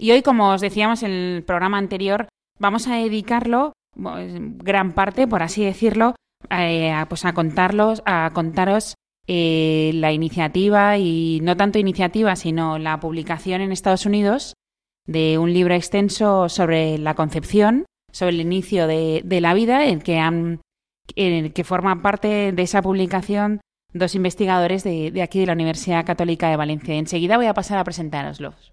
Y hoy, como os decíamos en el programa anterior, vamos a dedicarlo, gran parte, por así decirlo, eh, a, pues a contarlos, a contaros eh, la iniciativa y no tanto iniciativa, sino la publicación en Estados Unidos de un libro extenso sobre la concepción sobre el inicio de, la vida, en que, que forman parte de esa publicación dos investigadores de, de, aquí de la Universidad Católica de Valencia. Enseguida voy a pasar a presentároslos.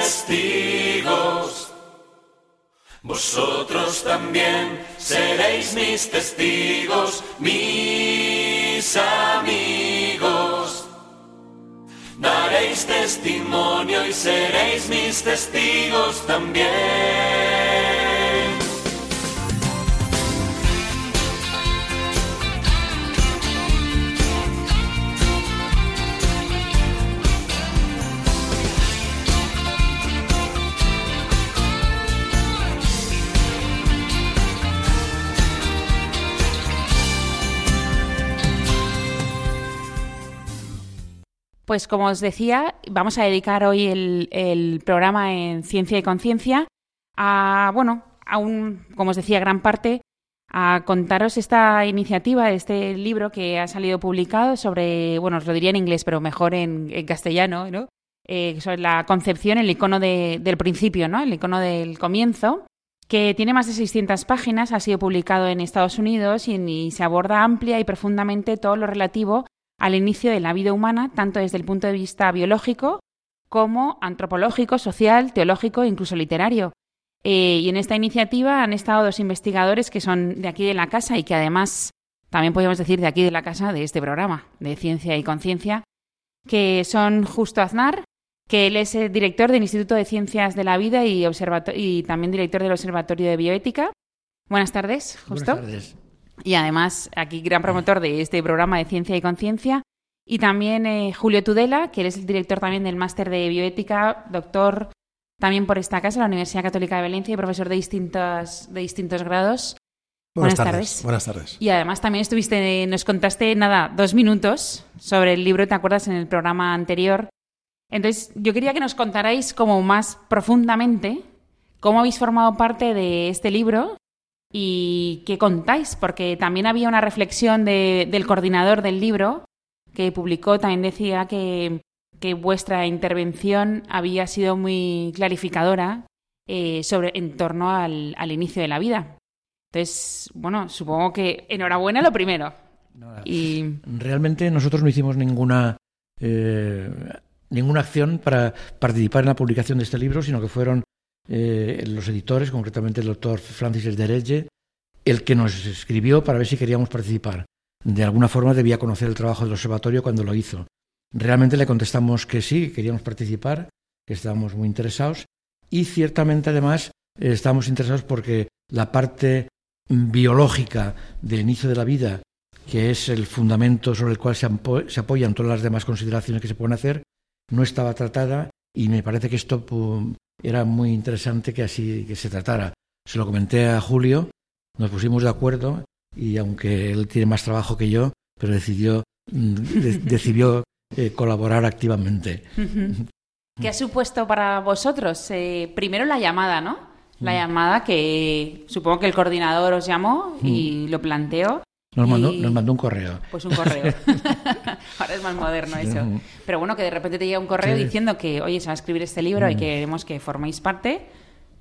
Testigos, vosotros también seréis mis testigos, mis amigos. Daréis testimonio y seréis mis testigos también. Pues como os decía, vamos a dedicar hoy el, programa en Ciencia y Conciencia a, bueno, a un, como os decía, gran parte a contaros esta iniciativa, este libro que ha salido publicado sobre, bueno, os lo diría en inglés, pero mejor en, castellano, ¿no? Eh, sobre la concepción, el icono del principio, ¿no? El icono del comienzo, que tiene más de 600 páginas, ha sido publicado en Estados Unidos y, y se aborda amplia y profundamente todo lo relativo al inicio de la vida humana, tanto desde el punto de vista biológico como antropológico, social, teológico e incluso literario. Eh, y en esta iniciativa han estado dos investigadores que son de aquí de la casa y que además también podemos decir de aquí de la casa de este programa de Ciencia y Conciencia, que son Justo Aznar, que él es el director del Instituto de Ciencias de la Vida y, y también director del Observatorio de Bioética. Buenas tardes, Justo. Buenas tardes y además aquí gran promotor de este programa de Ciencia y Conciencia. Y también eh, Julio Tudela, que es el director también del máster de bioética, doctor también por esta casa, la Universidad Católica de Valencia y profesor de distintos, de distintos grados. Buenas, tardes. Buenas tardes. Y además también estuviste, nos contaste, nada, dos minutos sobre el libro, ¿te acuerdas? En el programa anterior. Entonces, yo quería que nos contarais como más profundamente cómo habéis formado parte de este libro ¿Y qué contáis? Porque también había una reflexión del coordinador del libro que publicó, también decía que, vuestra intervención había sido muy clarificadora eh, sobre, en torno al, inicio de la vida. Entonces, bueno, supongo que enhorabuena lo primero. y... Realmente nosotros no hicimos ninguna, eh, ninguna acción para participar en la publicación de este libro, sino que fueron eh, los editores, concretamente el doctor Francis Derege, el que nos escribió para ver si queríamos participar. De alguna forma debía conocer el trabajo del observatorio cuando lo hizo. Realmente le contestamos que sí, que queríamos participar, que estábamos muy interesados y ciertamente además estábamos interesados porque la parte biológica del inicio de la vida, que es el fundamento sobre el cual se, apoyan todas las demás consideraciones que se pueden hacer, no estaba tratada y me parece que esto era muy interesante que así que se tratara. Se lo comenté a Julio, nos pusimos de acuerdo y aunque él tiene más trabajo que yo, pero decidió, mm, decidió eh, colaborar activamente. ¿Qué ha supuesto para vosotros? Eh, primero la llamada, ¿no? La mm. llamada que supongo que el coordinador os llamó y mm. lo planteó. Nos, mandó, nos mandó un correo. Pues un correo. Ahora es más moderno eso. Pero bueno, que de repente te llega un correo diciendo que, oye, se va a escribir este libro y mm. queremos que forméis parte.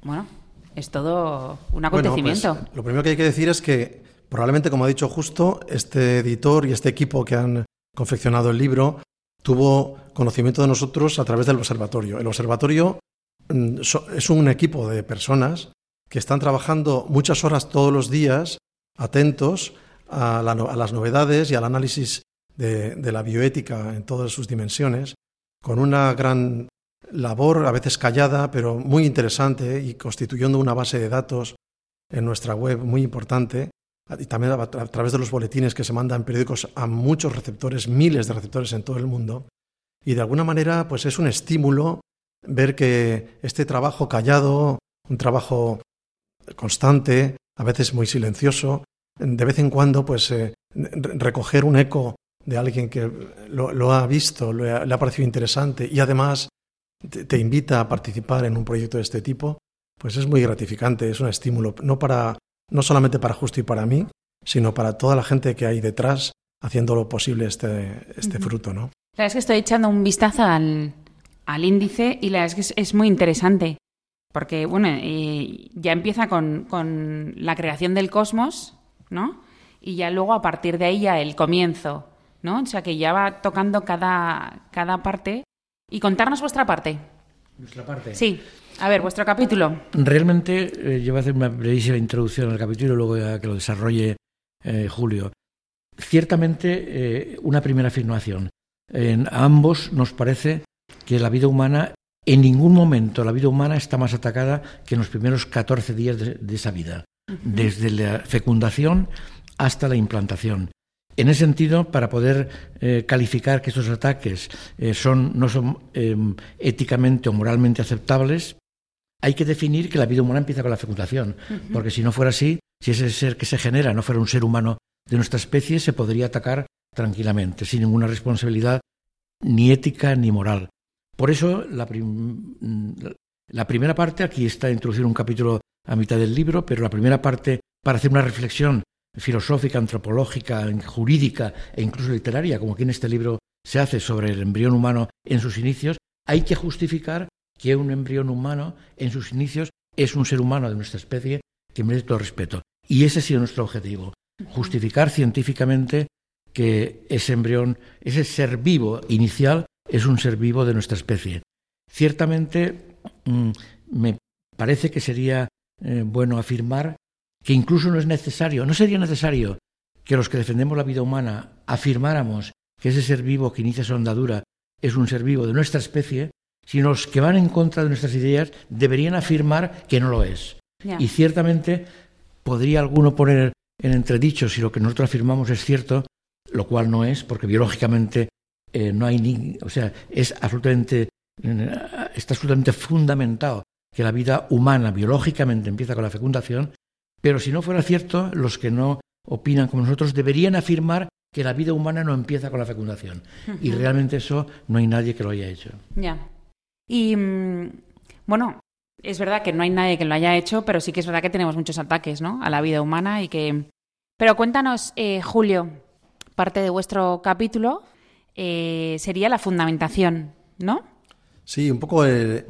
Bueno, es todo un pues, acontecimiento. lo primero que hay que decir es que probablemente, como ha dicho justo, este editor y este equipo que han confeccionado el libro tuvo conocimiento de nosotros a través del observatorio. El observatorio mm, es un equipo de personas que están trabajando muchas horas todos los días, atentos a, las novedades y al análisis de, la bioética en todas sus dimensiones, con una gran labor, a veces callada, pero muy interesante y constituyendo una base de datos en nuestra web muy importante y también a, través de los boletines que se mandan periódicos a muchos receptores, miles de receptores en todo el mundo. Y de alguna manera, pues es un estímulo ver que este trabajo callado, un trabajo constante, a veces muy silencioso, de vez en cuando, pues eh, recoger un eco de alguien que lo, ha visto, le ha parecido interesante y además te, invita a participar en un proyecto de este tipo, pues es muy gratificante, es un estímulo, no, para, no solamente para Justo y para mí, sino para toda la gente que hay detrás haciendo lo posible este, este fruto. ¿no? La verdad es que estoy echando un vistazo al, al índice y la verdad es que es, muy interesante. Porque, bueno, eh, ya empieza con, con, la creación del cosmos, ¿no? Y ya luego a partir de ahí ya el comienzo, ¿no? O sea que ya va tocando cada, cada parte. Y contarnos vuestra parte. Nuestra parte. Sí. A ver, vuestro capítulo. Realmente, eh, yo voy a hacer una brevísima introducción al capítulo y luego ya que lo desarrolle eh, Julio. Ciertamente, eh, una primera afirmación. En ambos nos parece que la vida humana, en ningún momento la vida humana está más atacada que en los primeros 14 días de esa vida desde la fecundación hasta la implantación. En ese sentido, para poder eh, calificar que estos ataques eh, son, no son em, éticamente o moralmente aceptables, hay que definir que la vida humana empieza con la fecundación, porque si no fuera así, si ese ser que se genera no fuera un ser humano de nuestra especie, se podría atacar tranquilamente, sin ninguna responsabilidad ni ética ni moral. Por eso, la, la primera parte, aquí está introducido un capítulo a mitad del libro, pero la primera parte para hacer una reflexión filosófica, antropológica, jurídica e incluso literaria, como aquí en este libro se hace sobre el embrión humano en sus inicios, hay que justificar que un embrión humano en sus inicios es un ser humano de nuestra especie que merece todo respeto. Y ese ha sido nuestro objetivo, justificar científicamente que ese embrión, ese ser vivo inicial, es un ser vivo de nuestra especie. Ciertamente me parece que sería eh, bueno afirmar que incluso no es necesario, no sería necesario que los que defendemos la vida humana afirmáramos que ese ser vivo que inicia su andadura es un ser vivo de nuestra especie, sino los que van en contra de nuestras ideas deberían afirmar que no lo es. Y ciertamente podría alguno poner en entredicho si lo que nosotros afirmamos es cierto, lo cual no es, porque biológicamente eh, no hay ni, o sea, es absolutamente, está absolutamente fundamentado que la vida humana biológicamente empieza con la fecundación, pero si no fuera cierto, los que no opinan como nosotros deberían afirmar que la vida humana no empieza con la fecundación. Y realmente eso no hay nadie que lo haya hecho. Ya. Y mm, bueno, es verdad que no hay nadie que lo haya hecho, pero sí que es verdad que tenemos muchos ataques ¿no? a la vida humana y que... Pero cuéntanos, eh, Julio, parte de vuestro capítulo eh, sería la fundamentación, ¿no? Sí, un poco el,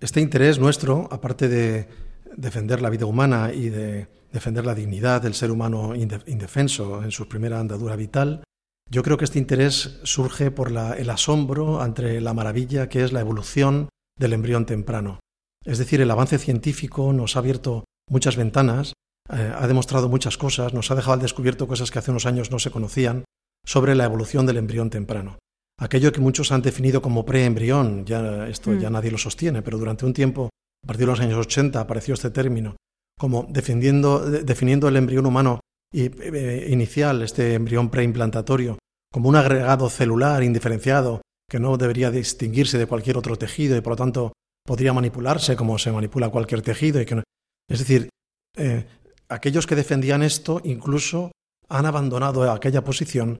este interés nuestro, aparte de defender la vida humana y de defender la dignidad del ser humano indefenso en su primera andadura vital, yo creo que este interés surge por el asombro ante la maravilla que es la evolución del embrión temprano. Es decir, el avance científico nos ha abierto muchas ventanas, eh, ha demostrado muchas cosas, nos ha dejado al descubierto cosas que hace unos años no se conocían sobre la evolución del embrión temprano. Aquello que muchos han definido como preembrión, ya esto ya mm. nadie lo sostiene, pero durante un tiempo, a partir de los años 80, apareció este término como defendiendo, definiendo el embrión humano eh, inicial, este embrión preimplantatorio, como un agregado celular indiferenciado que no debería distinguirse de cualquier otro tejido y por lo tanto podría manipularse como se manipula cualquier tejido. Y que Es decir, eh, aquellos que defendían esto incluso han abandonado aquella posición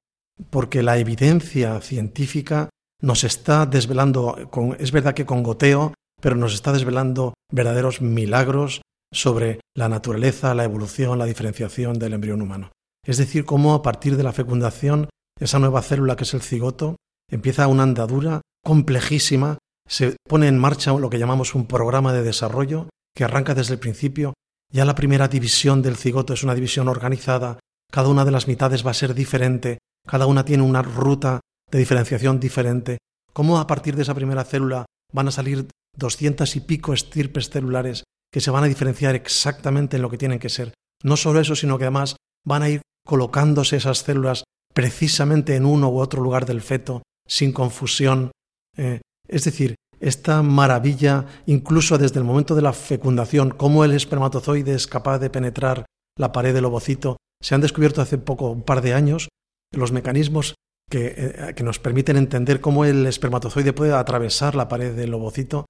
porque la evidencia científica nos está desvelando, es verdad que con goteo, pero nos está desvelando verdaderos milagros sobre la naturaleza, la evolución, la diferenciación del embrión humano. Es decir, cómo a partir de la fecundación, esa nueva célula que es el cigoto, empieza una andadura complejísima, se pone en marcha lo que llamamos un programa de desarrollo que arranca desde el principio. Ya la primera división del cigoto es una división organizada, cada una de las mitades va a ser diferente, cada una tiene una ruta de diferenciación diferente. Cómo a partir de esa primera célula van a salir doscientas y pico estirpes celulares que se van a diferenciar exactamente en lo que tienen que ser. No solo eso, sino que además van a ir colocándose esas células precisamente en uno u otro lugar del feto, sin confusión. Eh, es decir, esta maravilla, incluso desde el momento de la fecundación, cómo el espermatozoide es capaz de penetrar la pared del ovocito, se han descubierto hace poco, un par de años, los mecanismos que, eh, que nos permiten entender cómo el espermatozoide puede atravesar la pared del ovocito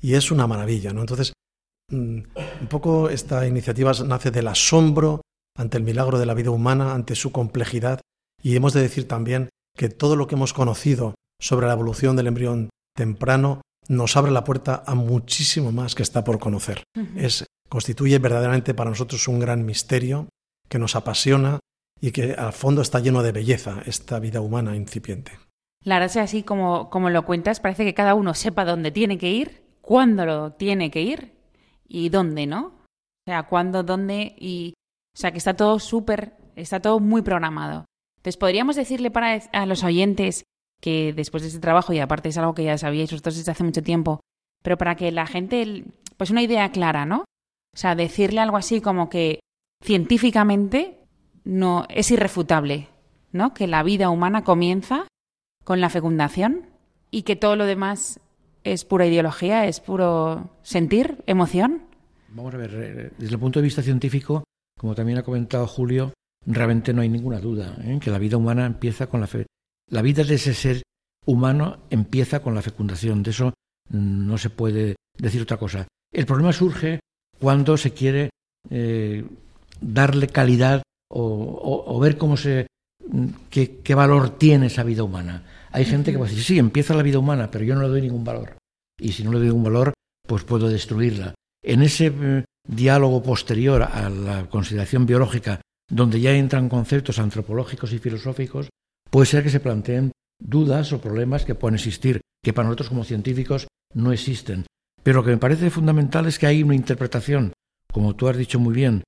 y es una maravilla, ¿no? Entonces, mm, un poco esta iniciativa nace del asombro ante el milagro de la vida humana, ante su complejidad, y hemos de decir también que todo lo que hemos conocido sobre la evolución del embrión temprano nos abre la puerta a muchísimo más que está por conocer. es, constituye verdaderamente para nosotros un gran misterio que nos apasiona y que al fondo está lleno de belleza, esta vida humana incipiente. La verdad es que así como, como lo cuentas, parece que cada uno sepa dónde tiene que ir cuándo lo tiene que ir y dónde, ¿no? O sea, cuándo, dónde y... O sea, que está todo súper, está todo muy programado. Entonces, podríamos decirle para a los oyentes que después de este trabajo, y aparte es algo que ya sabíais vosotros desde hace mucho tiempo, pero para que la gente, pues una idea clara, ¿no? O sea, decirle algo así como que científicamente no es irrefutable, ¿no? Que la vida humana comienza con la fecundación y que todo lo demás es pura ideología, es puro sentir, emoción. Vamos a ver, eh, desde el punto de vista científico, como también ha comentado Julio, realmente no hay ninguna duda ¿eh? que la vida humana empieza con la fe. La vida de ese ser humano empieza con la fecundación. De eso no se puede decir otra cosa. El problema surge cuando se quiere eh, darle calidad o, ver cómo se qué, qué valor tiene esa vida humana. Hay gente que va a decir, sí, empieza la vida humana, pero yo no le doy ningún valor. Y si no le doy ningún valor, pues puedo destruirla. En ese eh, diálogo posterior a la consideración biológica, donde ya entran conceptos antropológicos y filosóficos, puede ser que se planteen dudas o problemas que puedan existir, que para nosotros como científicos no existen. Pero lo que me parece fundamental es que hay una interpretación, como tú has dicho muy bien,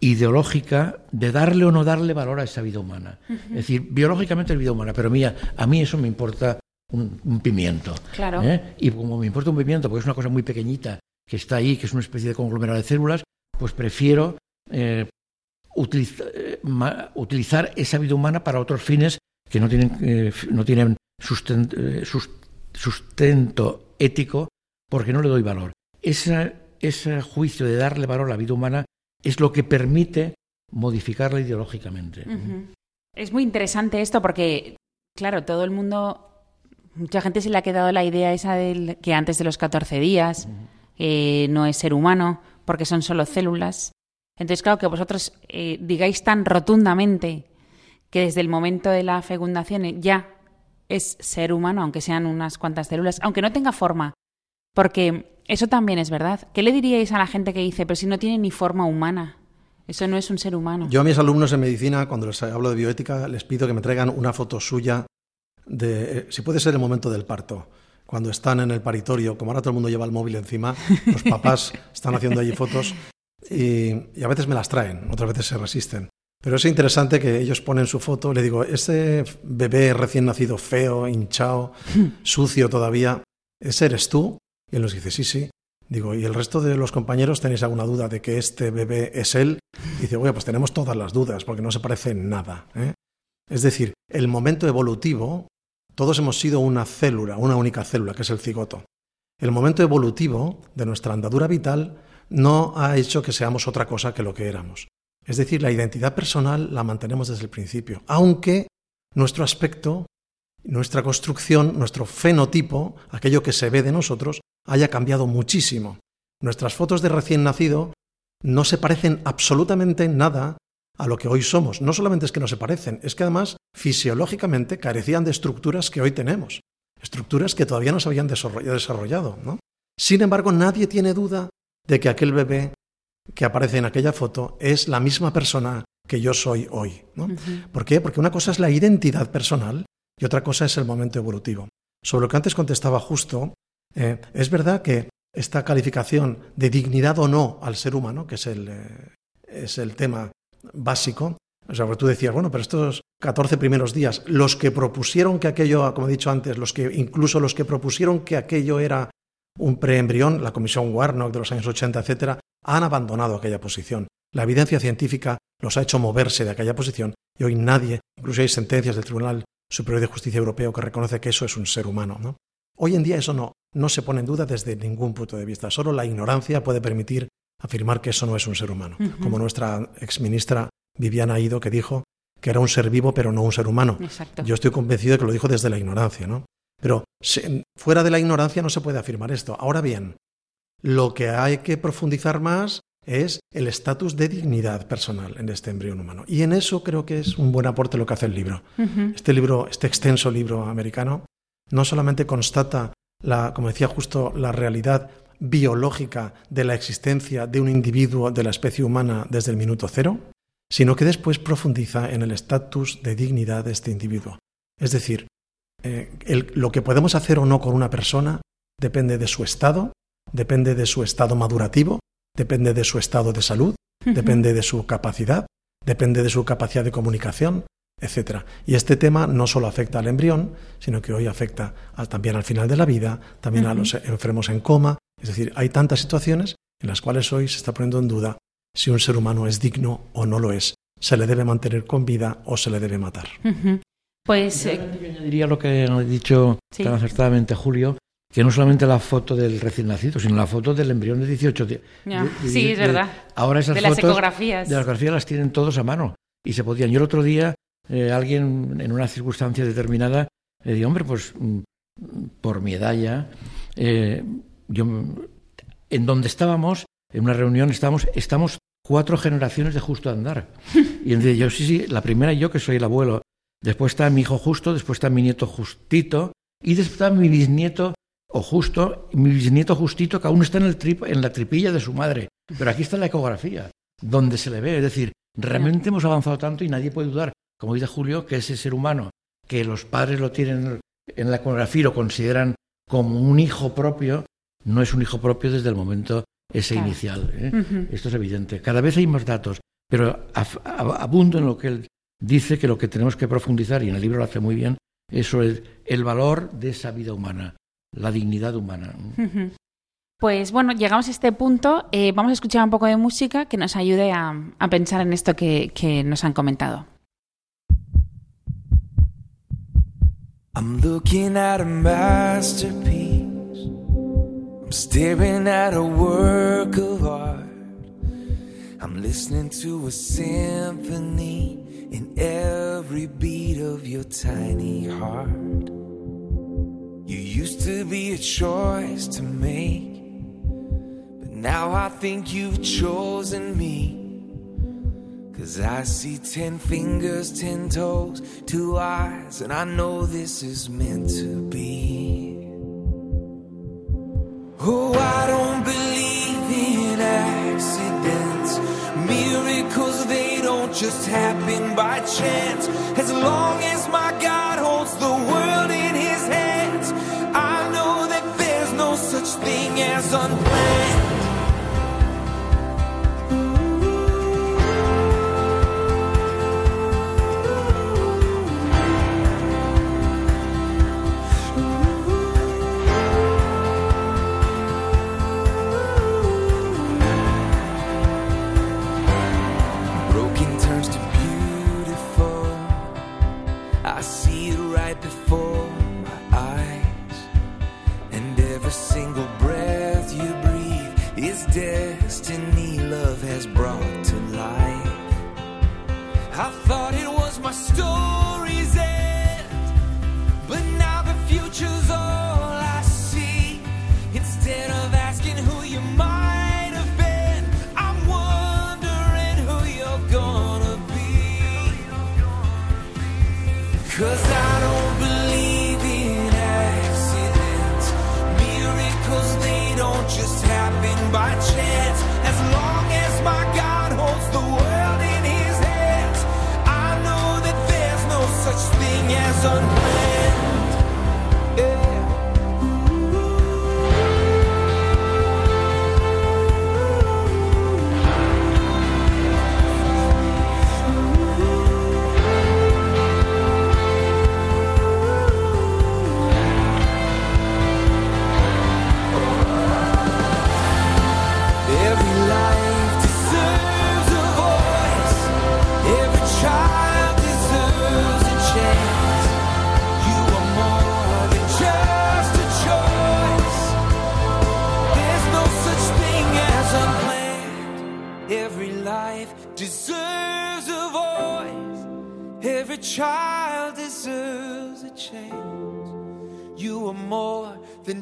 ideológica de darle o no darle valor a esa vida humana. Es decir, biológicamente es vida humana, pero mía, a mí eso me importa un, pimiento. Claro. ¿eh? Y como me importa un pimiento, porque es una cosa muy pequeñita que está ahí, que es una especie de conglomerado de células, pues prefiero eh, eh, utilizar esa vida humana para otros fines que no tienen, no tienen sustento ético porque no le doy valor. ese juicio de darle valor a la vida humana es lo que permite modificarla ideológicamente. Es muy interesante esto porque, claro, todo el mundo, mucha gente se le ha quedado la idea esa de que antes de los 14 días eh, no es ser humano porque son solo células. Entonces, claro, que vosotros eh, digáis tan rotundamente que desde el momento de la fecundación ya es ser humano, aunque sean unas cuantas células, aunque no tenga forma, porque eso también es verdad. ¿Qué le diríais a la gente que dice, pero si no tiene ni forma humana? Eso no es un ser humano. Yo a mis alumnos en medicina, cuando les hablo de bioética, les pido que me traigan una foto suya de, eh, si puede ser el momento del parto. Cuando están en el paritorio, como ahora todo el mundo lleva el móvil encima, los papás están haciendo allí fotos y, y, a veces me las traen, otras veces se resisten. Pero es interesante que ellos ponen su foto, le digo, ese bebé recién nacido feo, hinchado, sucio todavía, ¿ese eres tú? Y él nos dice, sí, sí. Digo, ¿y el resto de los compañeros tenéis alguna duda de que este bebé es él? Dice, bueno, pues tenemos todas las dudas, porque no se parece en nada. ¿eh? Es decir, el momento evolutivo, todos hemos sido una célula, una única célula, que es el cigoto. El momento evolutivo de nuestra andadura vital no ha hecho que seamos otra cosa que lo que éramos. Es decir, la identidad personal la mantenemos desde el principio, aunque nuestro aspecto, nuestra construcción, nuestro fenotipo, aquello que se ve de nosotros, haya cambiado muchísimo. Nuestras fotos de recién nacido no se parecen absolutamente nada a lo que hoy somos. No solamente es que no se parecen, es que además fisiológicamente carecían de estructuras que hoy tenemos, estructuras que todavía no se habían desarrollado. ¿no? Sin embargo, nadie tiene duda de que aquel bebé que aparece en aquella foto es la misma persona que yo soy hoy. ¿no? ¿Por qué? Porque una cosa es la identidad personal y otra cosa es el momento evolutivo. Sobre lo que antes contestaba justo, eh, es verdad que esta calificación de dignidad o no al ser humano, que es el, eh, es el tema básico, o sea, tú decías, bueno, pero estos 14 primeros días, los que propusieron que aquello, como he dicho antes, los que, incluso los que propusieron que aquello era un preembrión, la Comisión Warnock de los años 80, etcétera, han abandonado aquella posición. La evidencia científica los ha hecho moverse de aquella posición y hoy nadie, incluso hay sentencias del Tribunal Superior de Justicia Europeo que reconoce que eso es un ser humano. ¿no? Hoy en día eso no, no se pone en duda desde ningún punto de vista. Solo la ignorancia puede permitir afirmar que eso no es un ser humano. Como nuestra exministra Viviana Ido, que dijo que era un ser vivo pero no un ser humano. Yo estoy convencido de que lo dijo desde la ignorancia, ¿no? Pero fuera de la ignorancia no se puede afirmar esto. Ahora bien, lo que hay que profundizar más es el estatus de dignidad personal en este embrión humano. Y en eso creo que es un buen aporte lo que hace el libro. Este libro, este extenso libro americano, no solamente constata la, como decía justo, la realidad biológica de la existencia de un individuo de la especie humana desde el minuto cero, sino que después profundiza en el estatus de dignidad de este individuo. Es decir, eh, lo que podemos hacer o no con una persona depende de su estado, depende de su estado madurativo, depende de su estado de salud, depende de su capacidad, depende de su capacidad de comunicación, etc. Y este tema no solo afecta al embrión, sino que hoy afecta también al final de la vida, también a los enfermos en coma. Es decir, hay tantas situaciones en las cuales hoy se está poniendo en duda si un ser humano es digno o no lo es, se le debe mantener con vida o se le debe matar. Pues eh... añadiría lo que ha dicho tan acertadamente Julio, que no solamente la foto del recién nacido, sino la foto del embrión de 18 días. sí, es verdad. ahora esas de fotos las ecografías. De las ecografías las tienen todos a mano y se podían. Yo el otro día, eh, alguien en una circunstancia determinada, le hombre, pues mm, por mi edad ya, eh, yo, en donde estábamos, en una reunión, estamos, estamos cuatro generaciones de justo andar. Y entonces yo, sí, sí, la primera yo que soy el abuelo, después está mi hijo justo, después está mi nieto justito, y después está mi bisnieto o justo, mi bisnieto justito, que aún está en, el trip, en la tripilla de su madre. Pero aquí está la ecografía, donde se le ve. Es decir, realmente hemos avanzado tanto y nadie puede dudar, como dice Julio, que ese ser humano, que los padres lo tienen en la ecografía y lo consideran como un hijo propio, no es un hijo propio desde el momento ese inicial. ¿eh? Esto es evidente. Cada vez hay más datos, pero abundo en lo que él dice que lo que tenemos que profundizar, y en el libro lo hace muy bien, es sobre el valor de esa vida humana la dignidad humana. Pues bueno, llegamos a este punto. Eh, vamos a escuchar un poco de música que nos ayude a, a pensar en esto que, que nos han comentado. I'm looking at a masterpiece. I'm staring at a work of art. I'm listening to a symphony in every beat of your tiny heart. You used to be a choice to make, but now I think you've chosen me. Cause I see ten fingers, ten toes, two eyes, and I know this is meant to be. Oh, I don't believe in accidents. Miracles, they don't just happen by chance. As long as my God holds the world in his hands, I know that there's no such thing as unplanned. I see it right before my eyes. And every single breath you breathe is destiny love has brought to life. I thought it was my story's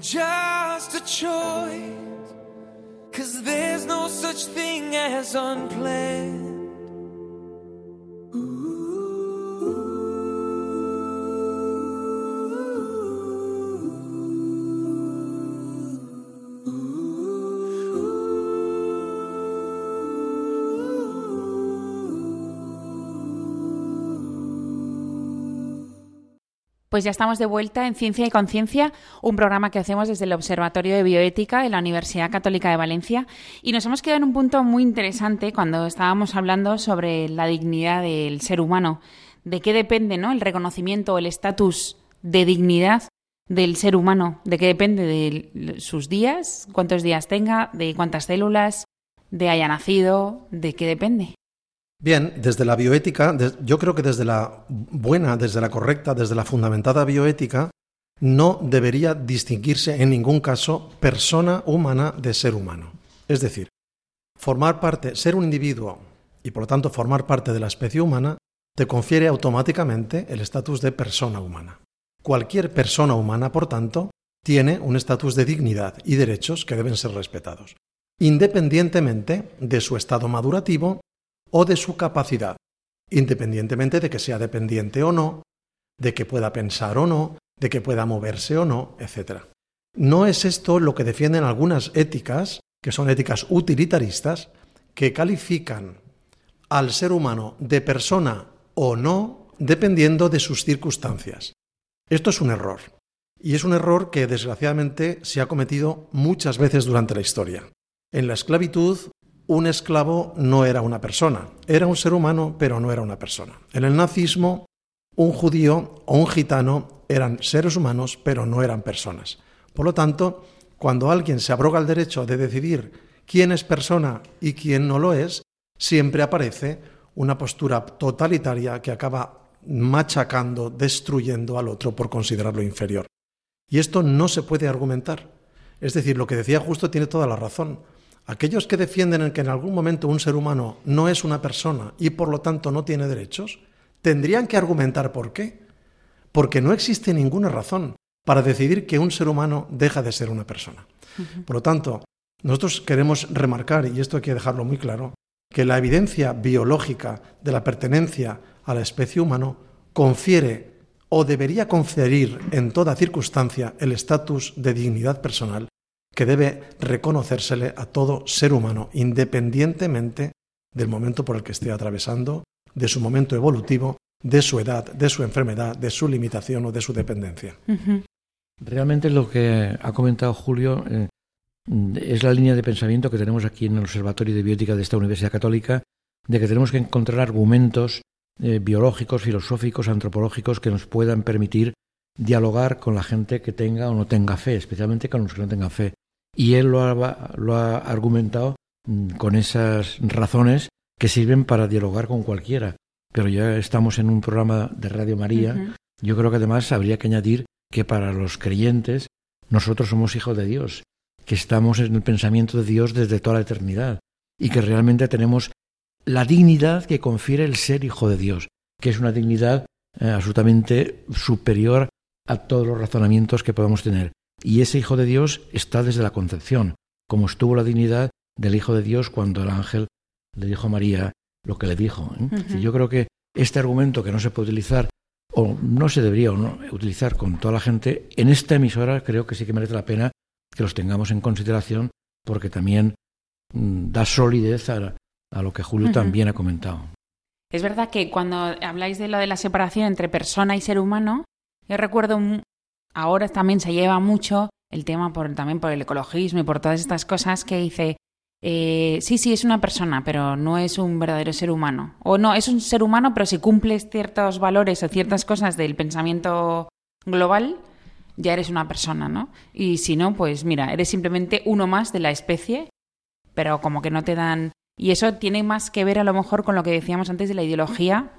just a choice. Cause there's no such thing as unplanned. Pues ya estamos de vuelta en Ciencia y Conciencia, un programa que hacemos desde el Observatorio de Bioética de la Universidad Católica de Valencia. Y nos hemos quedado en un punto muy interesante cuando estábamos hablando sobre la dignidad del ser humano. ¿De qué depende ¿no? el reconocimiento o el estatus de dignidad del ser humano? ¿De qué depende? De sus días, cuántos días tenga, de cuántas células, de haya nacido, ¿de qué depende? Bien, desde la bioética, yo creo que desde la buena, desde la correcta, desde la fundamentada bioética, no debería distinguirse en ningún caso persona humana de ser humano. Es decir, formar parte, ser un individuo y por lo tanto formar parte de la especie humana, te confiere automáticamente el estatus de persona humana. Cualquier persona humana, por tanto, tiene un estatus de dignidad y derechos que deben ser respetados, independientemente de su estado madurativo o de su capacidad, independientemente de que sea dependiente o no, de que pueda pensar o no, de que pueda moverse o no, etc. No es esto lo que defienden algunas éticas, que son éticas utilitaristas, que califican al ser humano de persona o no dependiendo de sus circunstancias. Esto es un error. Y es un error que desgraciadamente se ha cometido muchas veces durante la historia. En la esclavitud, un esclavo no era una persona, era un ser humano, pero no era una persona. En el nazismo, un judío o un gitano eran seres humanos, pero no eran personas. Por lo tanto, cuando alguien se abroga el derecho de decidir quién es persona y quién no lo es, siempre aparece una postura totalitaria que acaba machacando, destruyendo al otro por considerarlo inferior. Y esto no se puede argumentar. Es decir, lo que decía justo tiene toda la razón. Aquellos que defienden que en algún momento un ser humano no es una persona y por lo tanto no tiene derechos, tendrían que argumentar por qué. Porque no existe ninguna razón para decidir que un ser humano deja de ser una persona. Por lo tanto, nosotros queremos remarcar, y esto hay que dejarlo muy claro, que la evidencia biológica de la pertenencia a la especie humana confiere o debería conferir en toda circunstancia el estatus de dignidad personal que debe reconocérsele a todo ser humano, independientemente del momento por el que esté atravesando, de su momento evolutivo, de su edad, de su enfermedad, de su limitación o de su dependencia. Realmente lo que ha comentado Julio eh, es la línea de pensamiento que tenemos aquí en el Observatorio de Biótica de esta Universidad Católica, de que tenemos que encontrar argumentos eh, biológicos, filosóficos, antropológicos que nos puedan permitir dialogar con la gente que tenga o no tenga fe, especialmente con los que no tengan fe. Y él lo ha, lo ha argumentado mm, con esas razones que sirven para dialogar con cualquiera. Pero ya estamos en un programa de Radio María. Yo creo que además habría que añadir que para los creyentes nosotros somos hijos de Dios, que estamos en el pensamiento de Dios desde toda la eternidad y que realmente tenemos la dignidad que confiere el ser hijo de Dios, que es una dignidad eh, absolutamente superior a todos los razonamientos que podamos tener. Y ese hijo de Dios está desde la concepción, como estuvo la dignidad del hijo de Dios cuando el ángel le dijo a María lo que le dijo. ¿eh? Decir, Yo creo que este argumento que no se puede utilizar o no se debería o no utilizar con toda la gente, en esta emisora creo que sí que merece la pena que los tengamos en consideración porque también mm, da solidez a, a lo que Julio también ha comentado. Es verdad que cuando habláis de lo de la separación entre persona y ser humano, yo recuerdo, ahora también se lleva mucho el tema por, también por el ecologismo y por todas estas cosas que dice, eh, sí, sí, es una persona, pero no es un verdadero ser humano. O no, es un ser humano, pero si cumples ciertos valores o ciertas cosas del pensamiento global, ya eres una persona, ¿no? Y si no, pues mira, eres simplemente uno más de la especie, pero como que no te dan... Y eso tiene más que ver a lo mejor con lo que decíamos antes de la ideología,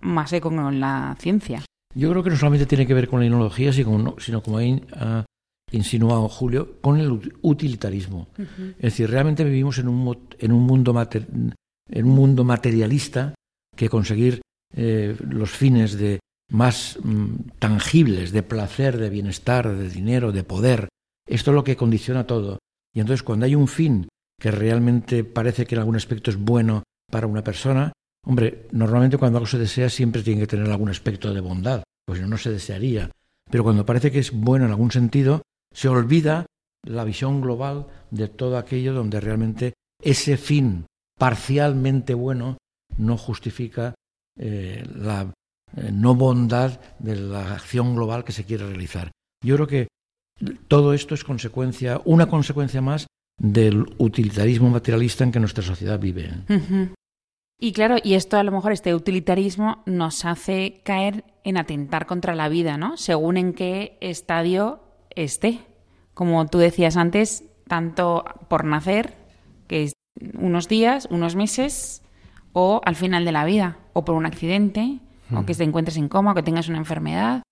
más que con la ciencia. Yo creo que no solamente tiene que ver con la ideología, sino, sino como ha insinuado Julio, con el utilitarismo. Es decir, realmente vivimos en un, en un, mundo, en un mundo materialista que conseguir eh, los fines de más mm, tangibles, de placer, de bienestar, de dinero, de poder, esto es lo que condiciona todo. Y entonces cuando hay un fin que realmente parece que en algún aspecto es bueno para una persona, hombre, normalmente cuando algo se desea siempre tiene que tener algún aspecto de bondad, pues no, se desearía. Pero cuando parece que es bueno en algún sentido, se olvida la visión global de todo aquello donde realmente ese fin parcialmente bueno no justifica eh, la eh, no bondad de la acción global que se quiere realizar. Yo creo que todo esto es consecuencia, una consecuencia más del utilitarismo materialista en que nuestra sociedad vive. Y claro, y esto a lo mejor, este utilitarismo nos hace caer en atentar contra la vida, ¿no? Según en qué estadio esté. Como tú decías antes, tanto por nacer, que es unos días, unos meses, o al final de la vida, o por un accidente, o que te encuentres en coma, o que tengas una enfermedad.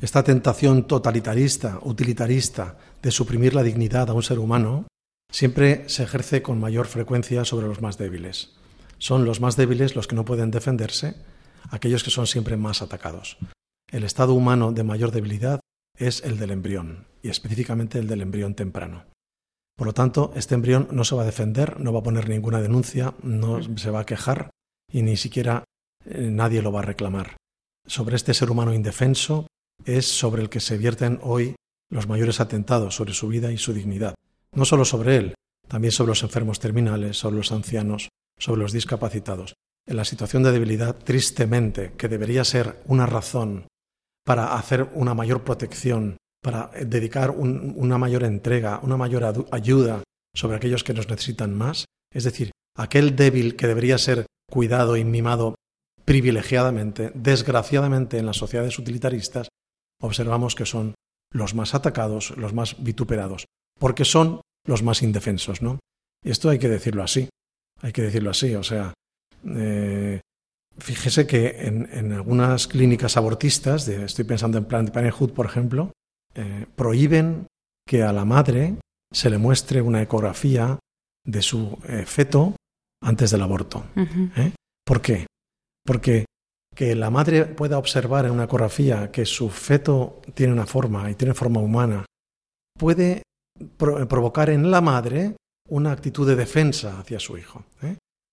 Esta tentación totalitarista, utilitarista, de suprimir la dignidad a un ser humano, siempre se ejerce con mayor frecuencia sobre los más débiles. Son los más débiles los que no pueden defenderse, aquellos que son siempre más atacados. El estado humano de mayor debilidad es el del embrión, y específicamente el del embrión temprano. Por lo tanto, este embrión no se va a defender, no va a poner ninguna denuncia, no se va a quejar y ni siquiera eh, nadie lo va a reclamar. Sobre este ser humano indefenso es sobre el que se vierten hoy los mayores atentados sobre su vida y su dignidad. No solo sobre él, también sobre los enfermos terminales, sobre los ancianos, sobre los discapacitados. En la situación de debilidad, tristemente, que debería ser una razón para hacer una mayor protección, para dedicar una mayor entrega, una mayor ayuda sobre aquellos que nos necesitan más. Es decir, aquel débil que debería ser cuidado y mimado privilegiadamente, desgraciadamente en las sociedades utilitaristas, observamos que son los más atacados, los más vituperados, porque son los más indefensos, ¿no? Esto hay que decirlo así, hay que decirlo así, o sea, eh, Fíjese que en, algunas clínicas abortistas, estoy pensando en Planned Parenthood, por ejemplo, eh, prohíben que a la madre se le muestre una ecografía de su eh, feto antes del aborto. ¿Por qué? Porque que la madre pueda observar en una ecografía que su feto tiene una forma y tiene forma humana, puede provocar en la madre una actitud de defensa hacia su hijo.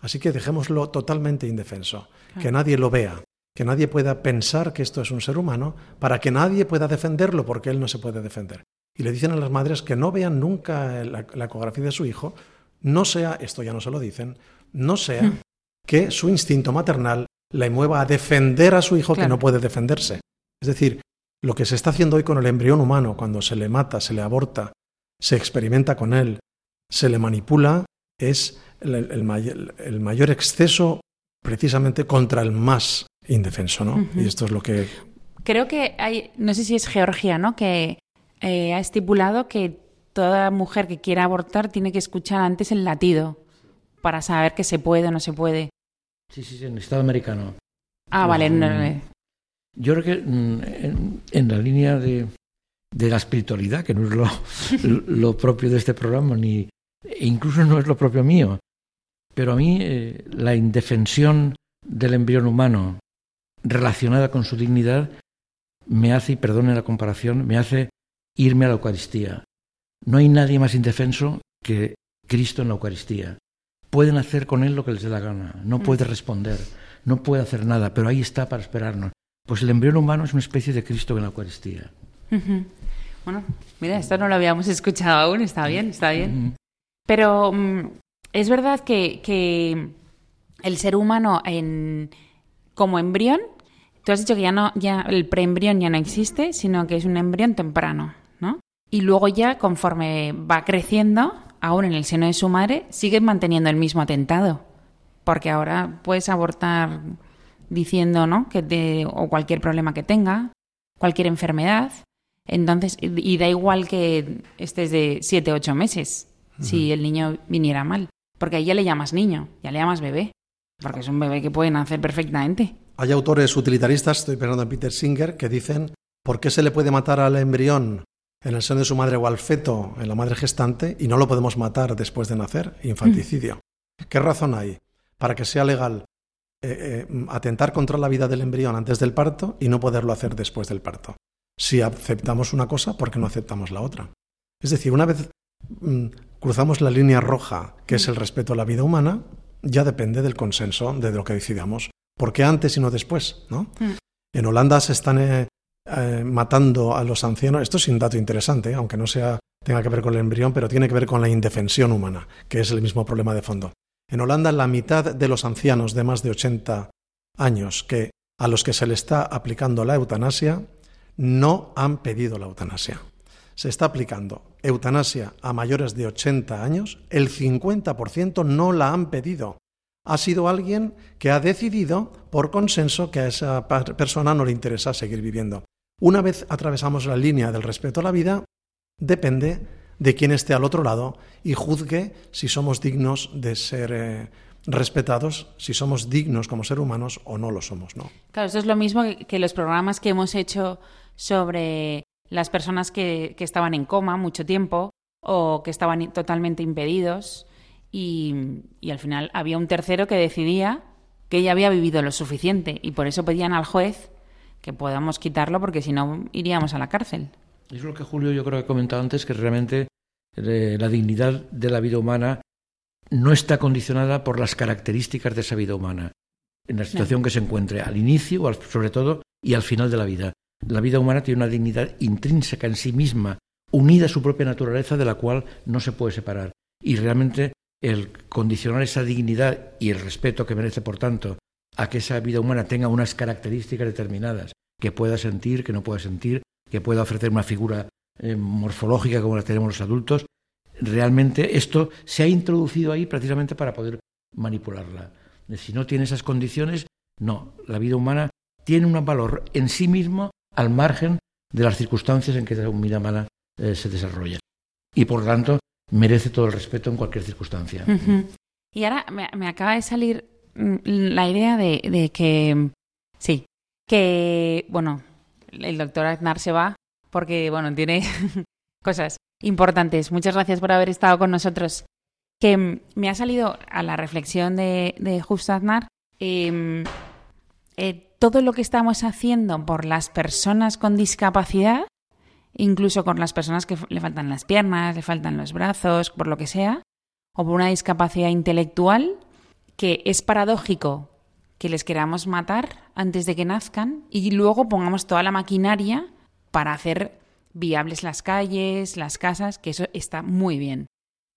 Así que dejémoslo totalmente indefenso, que nadie lo vea, que nadie pueda pensar que esto es un ser humano, para que nadie pueda defenderlo porque él no se puede defender. Y le dicen a las madres que no vean nunca la, ecografía de su hijo, no sea, esto ya no se lo dicen, no sea hmm. que su instinto maternal le mueva a defender a su hijo que no puede defenderse. Es decir, lo que se está haciendo hoy con el embrión humano, cuando se le mata, se le aborta, se experimenta con él, se le manipula, es el, mayor, exceso precisamente contra el más indefenso, ¿no? Y esto es lo que... Creo que hay, no sé si es Georgia, ¿no? Que eh, ha estipulado que toda mujer que quiera abortar tiene que escuchar antes el latido para saber que se puede o no se puede. Sí, sí, sí en el Estado americano. Ah, vale. Mm, yo creo que mm, en, la línea de, de, la espiritualidad, que no es lo, lo propio de este programa, ni e incluso no es lo propio mío, pero a mí eh, la indefensión del embrión humano relacionada con su dignidad me hace, y perdone la comparación, me hace irme a la Eucaristía. No hay nadie más indefenso que Cristo en la Eucaristía. Pueden hacer con Él lo que les dé la gana, no puede responder, no puede hacer nada, pero ahí está para esperarnos. Pues el embrión humano es una especie de Cristo en la Eucaristía. Bueno, mira, esto no lo habíamos escuchado aún, está bien, está bien. Pero mm, es verdad que, el ser humano en, como embrión, tú has dicho que ya no, ya el preembrión ya no existe, sino que es un embrión temprano, ¿no? Y luego ya, conforme va creciendo, aún en el seno de su madre, sigue manteniendo el mismo atentado. Porque ahora puedes abortar diciendo, ¿no? Que de, o cualquier problema que tenga, cualquier enfermedad. Entonces, y da igual que estés de 7, 8 meses, si el niño viniera mal. Porque ahí ya le llamas niño, ya le llamas bebé. Porque es un bebé que puede nacer perfectamente. Hay autores utilitaristas, estoy pensando en Peter Singer, que dicen ¿por qué se le puede matar al embrión en el seno de su madre o al feto en la madre gestante y no lo podemos matar después de nacer? Infanticidio. ¿Qué razón hay para que sea legal eh, eh, atentar contra la vida del embrión antes del parto y no poderlo hacer después del parto? Si aceptamos una cosa, ¿por qué no aceptamos la otra? Es decir, una vez mm, cruzamos la línea roja, que es el respeto a la vida humana, ya depende del consenso de lo que decidamos. ¿Por qué antes y no después? ¿no? En Holanda se están eh, eh, matando a los ancianos. Esto es un dato interesante, aunque no sea, tenga que ver con el embrión, pero tiene que ver con la indefensión humana, que es el mismo problema de fondo. En Holanda, la mitad de los ancianos de más de 80 años que a los que se le está aplicando la eutanasia no han pedido la eutanasia. Se está aplicando eutanasia a mayores de 80 años, el 50% no la han pedido. Ha sido alguien que ha decidido por consenso que a esa persona no le interesa seguir viviendo. Una vez atravesamos la línea del respeto a la vida, depende de quién esté al otro lado y juzgue si somos dignos de ser eh, respetados, si somos dignos como ser humanos o no lo somos. Claro, eso es lo mismo que los programas que hemos hecho sobre las personas que, estaban en coma mucho tiempo o que estaban totalmente impedidos y, al final había un tercero que decidía que ella había vivido lo suficiente y por eso pedían al juez que podamos quitarlo porque si no iríamos a la cárcel. Es lo que Julio yo creo que ha comentado antes, que realmente eh, la dignidad de la vida humana no está condicionada por las características de esa vida humana, en la situación que se encuentre, al inicio, sobre todo, y al final de la vida. La vida humana tiene una dignidad intrínseca en sí misma, unida a su propia naturaleza, de la cual no se puede separar. Y realmente el condicionar esa dignidad y el respeto que merece, por tanto, a que esa vida humana tenga unas características determinadas, que pueda sentir, que no pueda sentir, que pueda ofrecer una figura eh, morfológica como la tenemos los adultos, realmente esto se ha introducido ahí precisamente para poder manipularla. Si no tiene esas condiciones, no, la vida humana tiene un valor en sí mismo al margen de las circunstancias en que la vida humana eh, se desarrolla. Y por tanto, merece todo el respeto en cualquier circunstancia. Y ahora me, acaba de salir mm, la idea de, que, sí, que, bueno, el doctor Aznar se va porque, bueno, tiene cosas importantes. Muchas gracias por haber estado con nosotros. Que mm, me ha salido a la reflexión de, de Justo Aznar. Em, eh, todo lo que estamos haciendo por las personas con discapacidad, incluso con las personas que le faltan las piernas, le faltan los brazos, por lo que sea, o por una discapacidad intelectual, que es paradójico que les queramos matar antes de que nazcan y luego pongamos toda la maquinaria para hacer viables las calles, las casas, que eso está muy bien.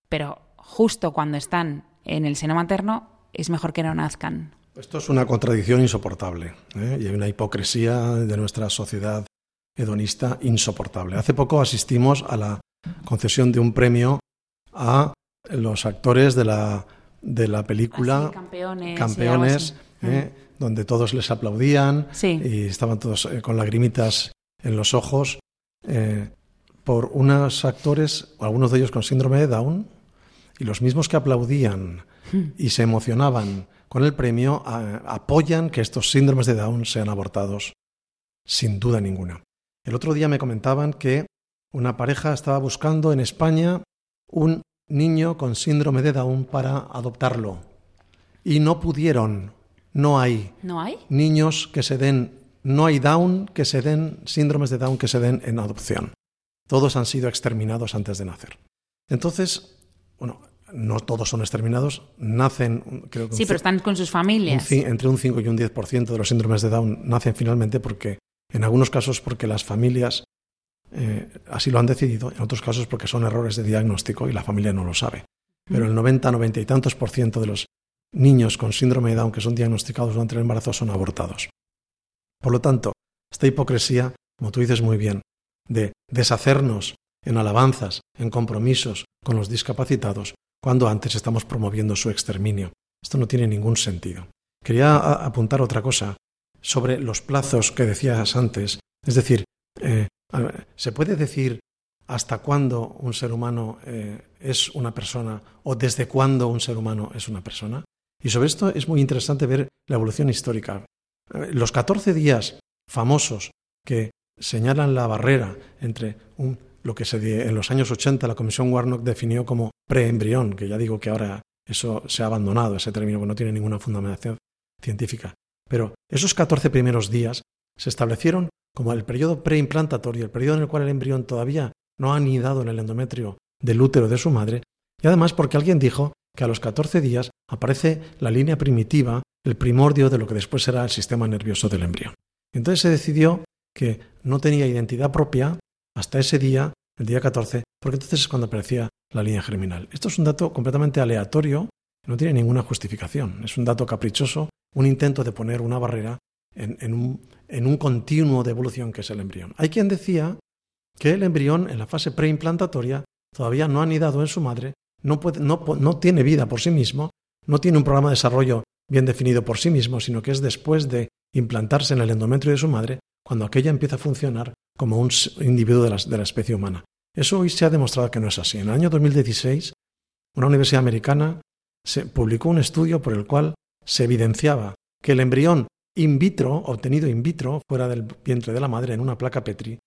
Pero justo cuando están en el seno materno es mejor que no nazcan. Esto es una contradicción insoportable ¿eh? y hay una hipocresía de nuestra sociedad hedonista insoportable. Hace poco asistimos a la concesión de un premio a los actores de la, de la película Campeones, campeones ¿eh? mm. donde todos les aplaudían y estaban todos eh, con lagrimitas en los ojos por unos actores, algunos de ellos con síndrome de Down, y los mismos que aplaudían mm. y se emocionaban con el premio apoyan que estos síndromes de Down sean abortados, sin duda ninguna. El otro día me comentaban que una pareja estaba buscando en España un niño con síndrome de Down para adoptarlo y no pudieron. No hay. ¿No hay? Niños que se den, no hay Down que se den, síndromes de Down que se den en adopción. Todos han sido exterminados antes de nacer. Entonces, bueno, no todos son exterminados, nacen, creo que... Sí, pero están con sus familias. entre un 5 y un 10% de los síndromes de Down nacen finalmente porque, en algunos casos, porque las familias eh, así lo han decidido, en otros casos porque son errores de diagnóstico y la familia no lo sabe. Pero el 90, 90 y tantos por ciento de los niños con síndrome de Down que son diagnosticados durante el embarazo son abortados. Por lo tanto, esta hipocresía, como tú dices muy bien, de deshacernos en alabanzas, en compromisos con los discapacitados, cuando antes estamos promoviendo su exterminio. Esto no tiene ningún sentido. Quería apuntar otra cosa sobre los plazos que decías antes. Es decir, eh, ¿se puede decir hasta cuándo un ser humano eh, es una persona o desde cuándo un ser humano es una persona? Y sobre esto es muy interesante ver la evolución histórica. Eh, los 14 días famosos que señalan la barrera entre lo que se, en los años 80 la Comisión Warnock definió como preembrión, que ya digo que ahora eso se ha abandonado, ese término, que no tiene ninguna fundamentación científica. Pero esos 14 primeros días se establecieron como el periodo preimplantatorio, el periodo en el cual el embrión todavía no ha anidado en el endometrio del útero de su madre, y además porque alguien dijo que a los 14 días aparece la línea primitiva, el primordio de lo que después será el sistema nervioso del embrión. Entonces se decidió que no tenía identidad propia hasta ese día, el día 14, porque entonces es cuando aparecía la línea germinal. Esto es un dato completamente aleatorio, no tiene ninguna justificación, es un dato caprichoso, un intento de poner una barrera en, un, continuo de evolución que es el embrión. Hay quien decía que el embrión en la fase preimplantatoria todavía no ha anidado en su madre, no, no tiene vida por sí mismo, no tiene un programa de desarrollo bien definido por sí mismo, sino que es después de implantarse en el endometrio de su madre cuando aquella empieza a funcionar como un individuo de la, especie humana. Eso hoy se ha demostrado que no es así. En el año 2016, una universidad americana publicó un estudio por el cual se evidenciaba que el embrión in vitro, obtenido in vitro, fuera del vientre de la madre, en una placa Petri,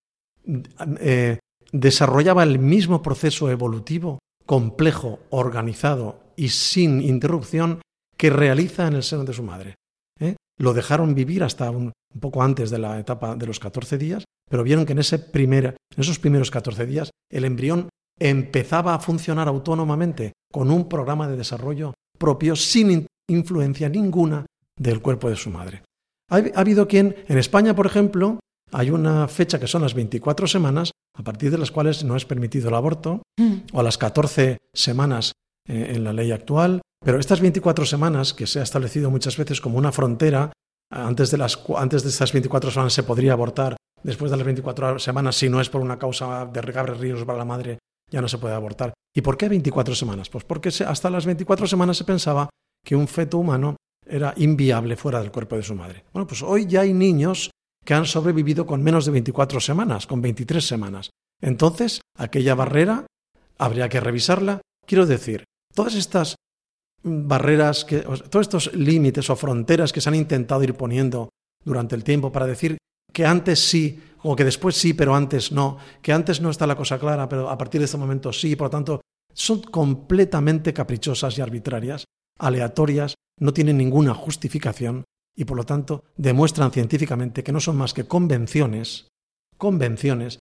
eh, desarrollaba el mismo proceso evolutivo complejo, organizado y sin interrupción que realiza en el seno de su madre. ¿eh? Lo dejaron vivir hasta un, poco antes de la etapa de los 14 días, pero vieron que en, ese en esos primeros 14 días el embrión empezaba a funcionar autónomamente con un programa de desarrollo propio sin influencia ninguna del cuerpo de su madre. Ha, habido quien, en España, por ejemplo, hay una fecha que son las 24 semanas, a partir de las cuales no es permitido el aborto, mm. o a las 14 semanas eh, en la ley actual, pero estas 24 semanas, que se ha establecido muchas veces como una frontera, antes de, las, antes de estas 24 semanas se podría abortar, después de las 24 semanas, si no es por una causa de regabre ríos para la madre, ya no se puede abortar. ¿Y por qué 24 semanas? Pues porque hasta las 24 semanas se pensaba que un feto humano era inviable fuera del cuerpo de su madre. Bueno, pues hoy ya hay niños que han sobrevivido con menos de 24 semanas, con 23 semanas. Entonces, aquella barrera habría que revisarla. Quiero decir, todas estas barreras, que, todos estos límites o fronteras que se han intentado ir poniendo durante el tiempo para decir que antes sí o que después sí, pero antes no, que antes no está la cosa clara, pero a partir de este momento sí, por lo tanto, son completamente caprichosas y arbitrarias, aleatorias, no tienen ninguna justificación y por lo tanto demuestran científicamente que no son más que convenciones, convenciones,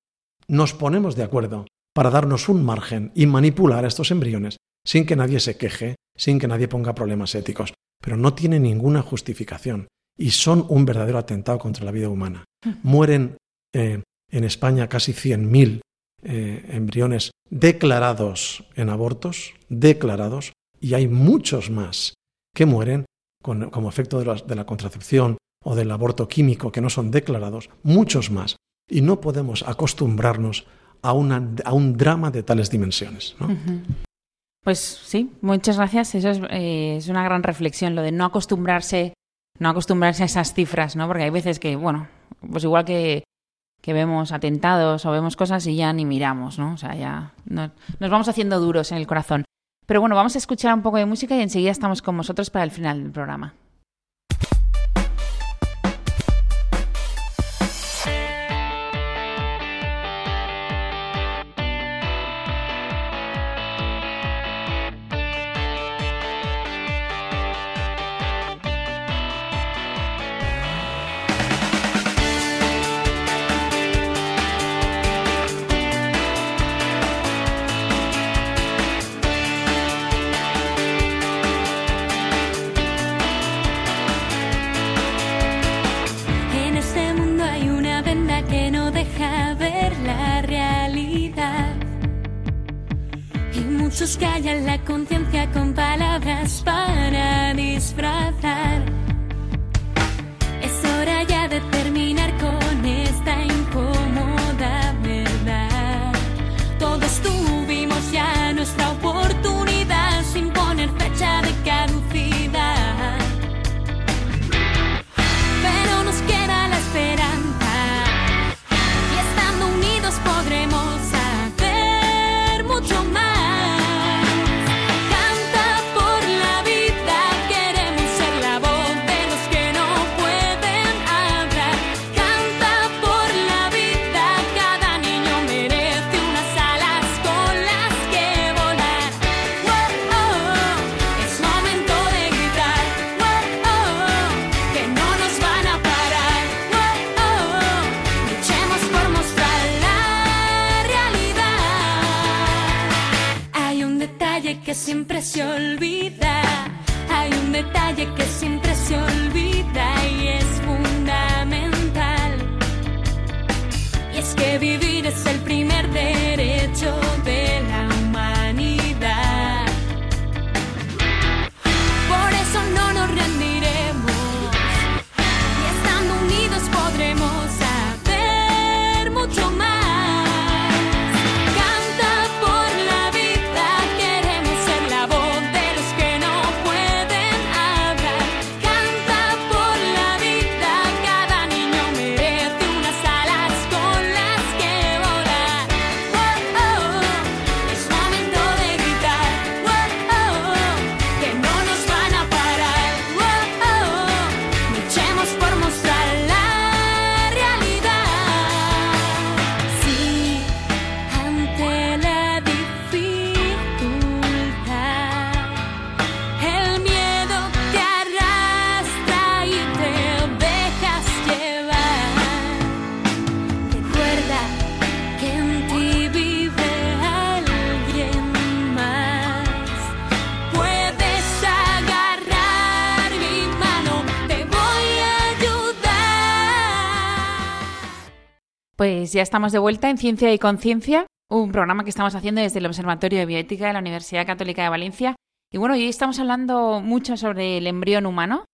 nos ponemos de acuerdo para darnos un margen y manipular a estos embriones sin que nadie se queje, sin que nadie ponga problemas éticos, pero no tiene ninguna justificación y son un verdadero atentado contra la vida humana. Mueren eh, en España casi 100.000 eh, embriones declarados en abortos, declarados, y hay muchos más que mueren como efecto de la, contracepción o del aborto químico que no son declarados, muchos más. Y no podemos acostumbrarnos a, un drama de tales dimensiones. Pues sí, muchas gracias. Eso es, eh, es, una gran reflexión, lo de no acostumbrarse, no acostumbrarse a esas cifras, ¿no? Porque hay veces que, bueno, pues igual que que vemos atentados o vemos cosas y ya ni miramos, ¿no? O sea, ya nos vamos haciendo duros en el corazón. Pero bueno, vamos a escuchar un poco de música y enseguida estamos con vosotros para el final del programa. Pues ya estamos de vuelta en Ciencia y Conciencia, un programa que estamos haciendo desde el Observatorio de Bioética de la Universidad Católica de Valencia. Y bueno, hoy estamos hablando mucho sobre el embrión humano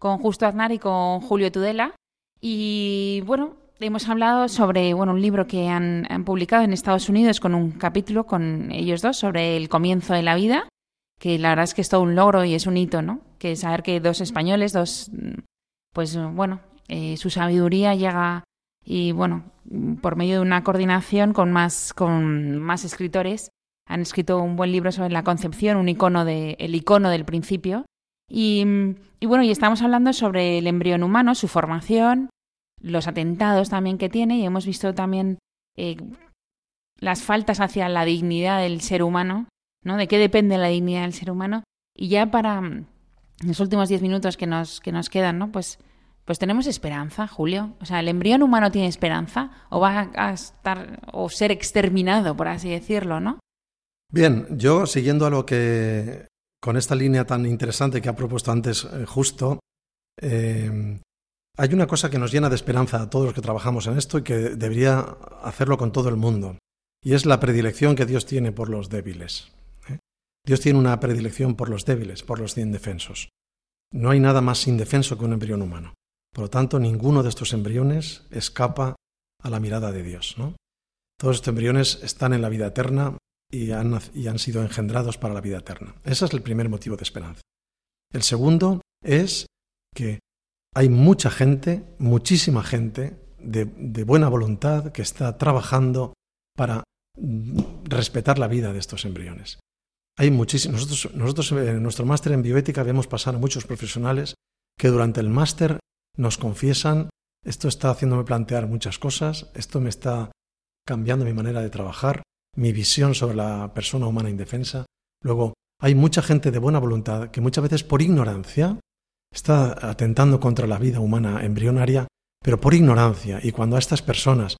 con Justo Aznar y con Julio Tudela. Y bueno, hemos hablado sobre bueno, un libro que han, han publicado en Estados Unidos con un capítulo con ellos dos sobre el comienzo de la vida, que la verdad es que es todo un logro y es un hito, ¿no? Que saber que dos españoles, dos, pues bueno, eh, su sabiduría llega y bueno, por medio de una coordinación con más, con más escritores, han escrito un buen libro sobre la concepción, un icono de, el icono del principio. Y, y bueno, y estamos hablando sobre el embrión humano, su formación, los atentados también que tiene, y hemos visto también eh, las faltas hacia la dignidad del ser humano, ¿no? De qué depende la dignidad del ser humano. Y ya para mm, los últimos diez minutos que nos, que nos quedan, ¿no? Pues pues tenemos esperanza, Julio. O sea, ¿el embrión humano tiene esperanza? ¿O va a estar o ser exterminado, por así decirlo, no? Bien, yo siguiendo a lo que con esta línea tan interesante que ha propuesto antes eh, justo, eh, hay una cosa que nos llena de esperanza a todos los que trabajamos en esto y que debería hacerlo con todo el mundo, y es la predilección que Dios tiene por los débiles. ¿eh? Dios tiene una predilección por los débiles, por los indefensos. No hay nada más indefenso que un embrión humano. Por lo tanto, ninguno de estos embriones escapa a la mirada de Dios. ¿no? Todos estos embriones están en la vida eterna y han, y han sido engendrados para la vida eterna. Ese es el primer motivo de esperanza. El segundo es que hay mucha gente, muchísima gente de, de buena voluntad que está trabajando para respetar la vida de estos embriones. Hay. Nosotros, nosotros en nuestro máster en bioética vemos pasar a muchos profesionales que durante el máster nos confiesan, esto está haciéndome plantear muchas cosas, esto me está cambiando mi manera de trabajar, mi visión sobre la persona humana indefensa. Luego, hay mucha gente de buena voluntad que muchas veces por ignorancia está atentando contra la vida humana embrionaria, pero por ignorancia. Y cuando a estas personas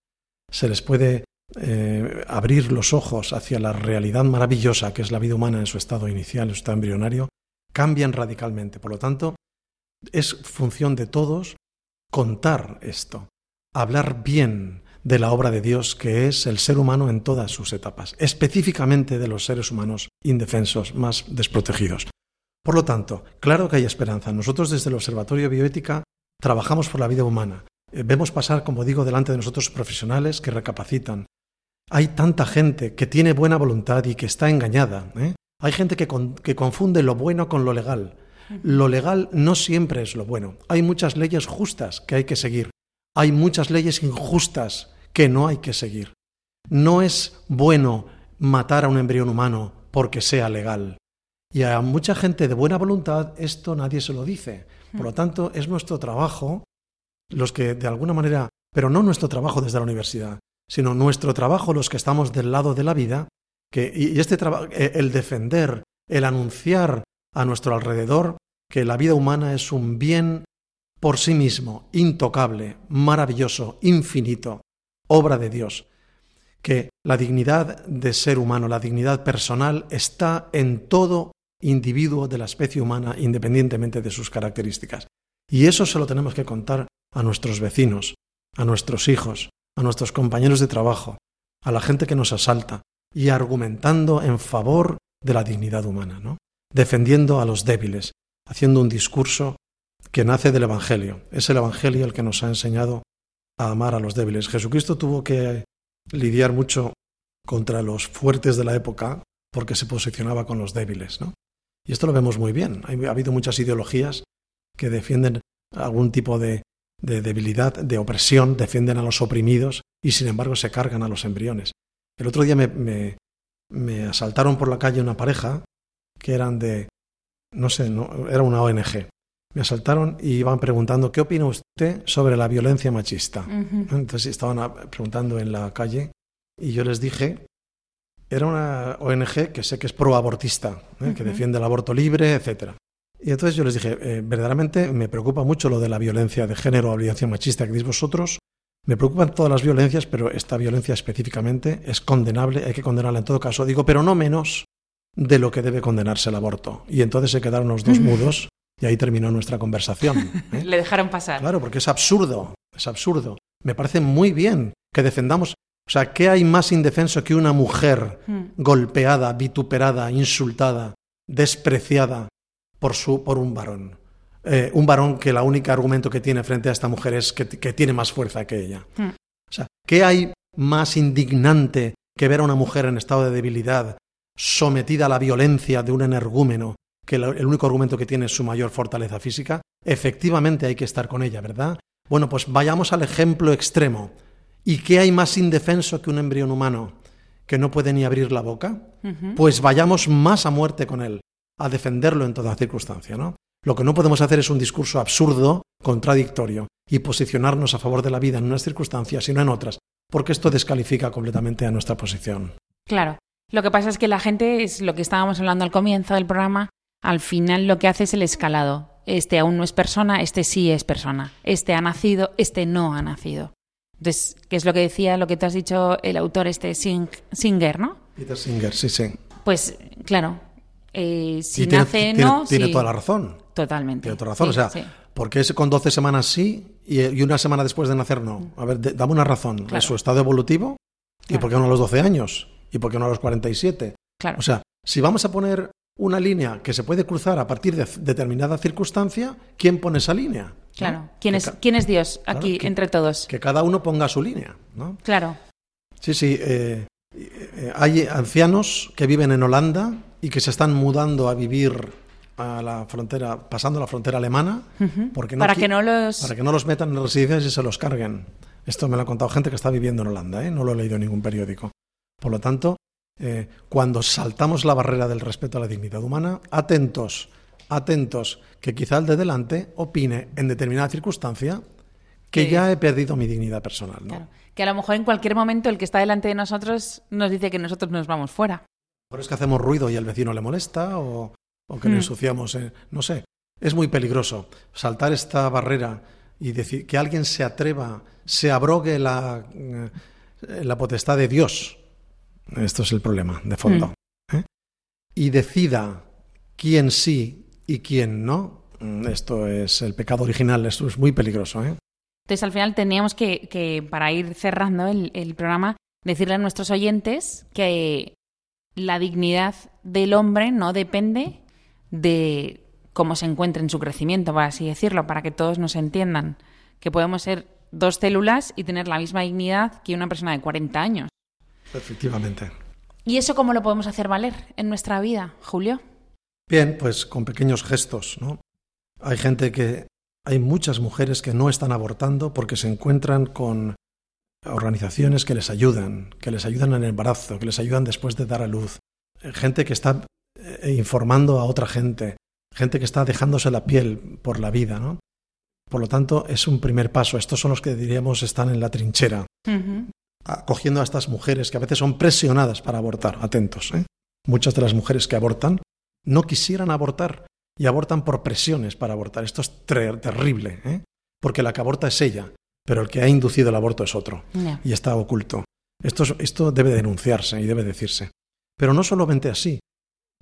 se les puede eh, abrir los ojos hacia la realidad maravillosa que es la vida humana en su estado inicial, en su estado embrionario, cambian radicalmente. Por lo tanto, es función de todos contar esto, hablar bien de la obra de Dios que es el ser humano en todas sus etapas, específicamente de los seres humanos indefensos, más desprotegidos. Por lo tanto, claro que hay esperanza. Nosotros desde el Observatorio Bioética trabajamos por la vida humana. Eh, Vemos pasar, como digo, delante de nosotros profesionales que recapacitan. Hay tanta gente que tiene buena voluntad y que está engañada. ¿eh? Hay gente que confunde lo bueno con lo legal. Lo legal no siempre es lo bueno. Hay muchas leyes justas que hay que seguir. Hay muchas leyes injustas que no hay que seguir. No es bueno matar a un embrión humano porque sea legal. Y a mucha gente de buena voluntad esto nadie se lo dice. Por lo tanto, es nuestro trabajo, los que de alguna manera, pero no nuestro trabajo desde la universidad, sino nuestro trabajo los que estamos del lado de la vida, que, y este trabajo, el defender, el anunciar a nuestro alrededor que la vida humana es un bien por sí mismo, intocable, maravilloso, infinito, obra de Dios, que la dignidad de ser humano, la dignidad personal, está en todo individuo de la especie humana, independientemente de sus características. Y eso se lo tenemos que contar a nuestros vecinos, a nuestros hijos, a nuestros compañeros de trabajo, a la gente que nos asalta, y argumentando en favor de la dignidad humana, ¿no? Defendiendo a los débiles, haciendo un discurso que nace del Evangelio. Es el Evangelio el que nos ha enseñado a amar a los débiles. Jesucristo tuvo que lidiar mucho contra los fuertes de la época porque se posicionaba con los débiles. ¿no? Y esto lo vemos muy bien. Ha habido muchas ideologías que defienden algún tipo de, de debilidad, de opresión, defienden a los oprimidos y sin embargo se cargan a los embriones. El otro día me, me asaltaron por la calle una pareja que eran de, no sé, no, era una ONG. Me asaltaron y iban preguntando, ¿qué opina usted sobre la violencia machista? Entonces estaban preguntando en la calle y yo les dije, era una ONG que sé que es proabortista, ¿eh? que defiende el aborto libre, etc. Y entonces yo les dije, eh, verdaderamente me preocupa mucho lo de la violencia de género o violencia machista que decís vosotros. Me preocupan todas las violencias, pero esta violencia específicamente es condenable, hay que condenarla en todo caso. Digo, pero no menos de lo que debe condenarse el aborto. Y entonces se quedaron los dos mudos y ahí terminó nuestra conversación. ¿eh? Le dejaron pasar. Claro, porque es absurdo, es absurdo. Me parece muy bien que defendamos. O sea, ¿qué hay más indefenso que una mujer Mm. golpeada, vituperada, insultada, despreciada por, su, por un varón? Eh, un varón que el único argumento que tiene frente a esta mujer es que, que tiene más fuerza que ella. Mm. O sea, ¿qué hay más indignante que ver a una mujer en estado de debilidad, sometida a la violencia de un energúmeno, que el único argumento que tiene es su mayor fortaleza física? Efectivamente hay que estar con ella, ¿verdad? Bueno, pues vayamos al ejemplo extremo. ¿Y qué hay más indefenso que un embrión humano que no puede ni abrir la boca? Pues vayamos más a muerte con él, a defenderlo en toda circunstancia, ¿no? Lo que no podemos hacer es un discurso absurdo, contradictorio, y posicionarnos a favor de la vida en unas circunstancias y no en otras, porque esto descalifica completamente a nuestra posición. Claro. Lo que pasa es que la gente, es lo que estábamos hablando al comienzo del programa, al final lo que hace es el escalado. Este aún no es persona, este sí es persona. Este ha nacido, este no ha nacido. Entonces, ¿qué es lo que decía, lo que te has dicho el autor este Sing- Singer, ¿no? Peter Singer, sí, sí. Pues, claro, eh, si Y nace tiene- no, tiene sí. toda la razón. Totalmente. Tiene toda la razón. Sí, o sea, sí. ¿por qué es con 12 semanas sí y, y una semana después de nacer no? A ver, de- dame una razón. Claro. ¿Es su estado evolutivo? ¿Y por qué no a los 12 años? ¿Y por qué no a los 47? Claro. O sea, si vamos a poner una línea que se puede cruzar a partir de determinada circunstancia, ¿quién pone esa línea? ¿No? claro. ¿Quién es, ¿Quién es Dios Claro, aquí que- entre todos? Que cada uno ponga su línea, ¿no? Claro. Sí, sí. eh, eh, hay ancianos que viven en Holanda y que se están mudando a vivir a la frontera, pasando la frontera alemana, porque no Para que no los... para que no los metan en residencias y se los carguen. Esto me lo ha contado gente que está viviendo en Holanda, ¿eh? no lo he leído en ningún periódico. Por lo tanto, eh, cuando saltamos la barrera del respeto a la dignidad humana, atentos, atentos, que quizá el de delante opine en determinada circunstancia que ya he perdido mi dignidad personal. ¿no? Claro. Que a lo mejor en cualquier momento el que está delante de nosotros nos dice que nosotros nos vamos fuera. Por es que hacemos ruido y el vecino le molesta o, o que le Hmm. ensuciamos, eh, no sé. Es muy peligroso saltar esta barrera y decir que alguien se atreva, se abrogue la, eh, la potestad de Dios. Esto es el problema de fondo. ¿eh? Y decida quién sí y quién no. Mm, Esto es el pecado original, esto es muy peligroso. ¿eh? Entonces, al final teníamos que, que, para ir cerrando el, el programa, decirle a nuestros oyentes que la dignidad del hombre no depende de cómo se encuentre en su crecimiento, por así decirlo, para que todos nos entiendan. Que podemos ser dos células y tener la misma dignidad que una persona de 40 años. Efectivamente. ¿Y eso cómo lo podemos hacer valer en nuestra vida, Julio? Bien, pues con pequeños gestos, ¿no? Hay gente que hay muchas mujeres que no están abortando porque se encuentran con organizaciones que les ayudan, que les ayudan en el embarazo, que les ayudan después de dar a luz. Gente que está eh, informando a otra gente, gente que está dejándose la piel por la vida, ¿no? Por lo tanto, es un primer paso. Estos son los que diríamos están en la trinchera. Acogiendo a estas mujeres que a veces son presionadas para abortar. Atentos, ¿eh? Muchas de las mujeres que abortan no quisieran abortar y abortan por presiones para abortar. Esto es ter- terrible, ¿eh? porque la que aborta es ella, pero el que ha inducido el aborto es otro y está oculto. Esto, es- esto debe denunciarse y debe decirse. Pero no solamente así.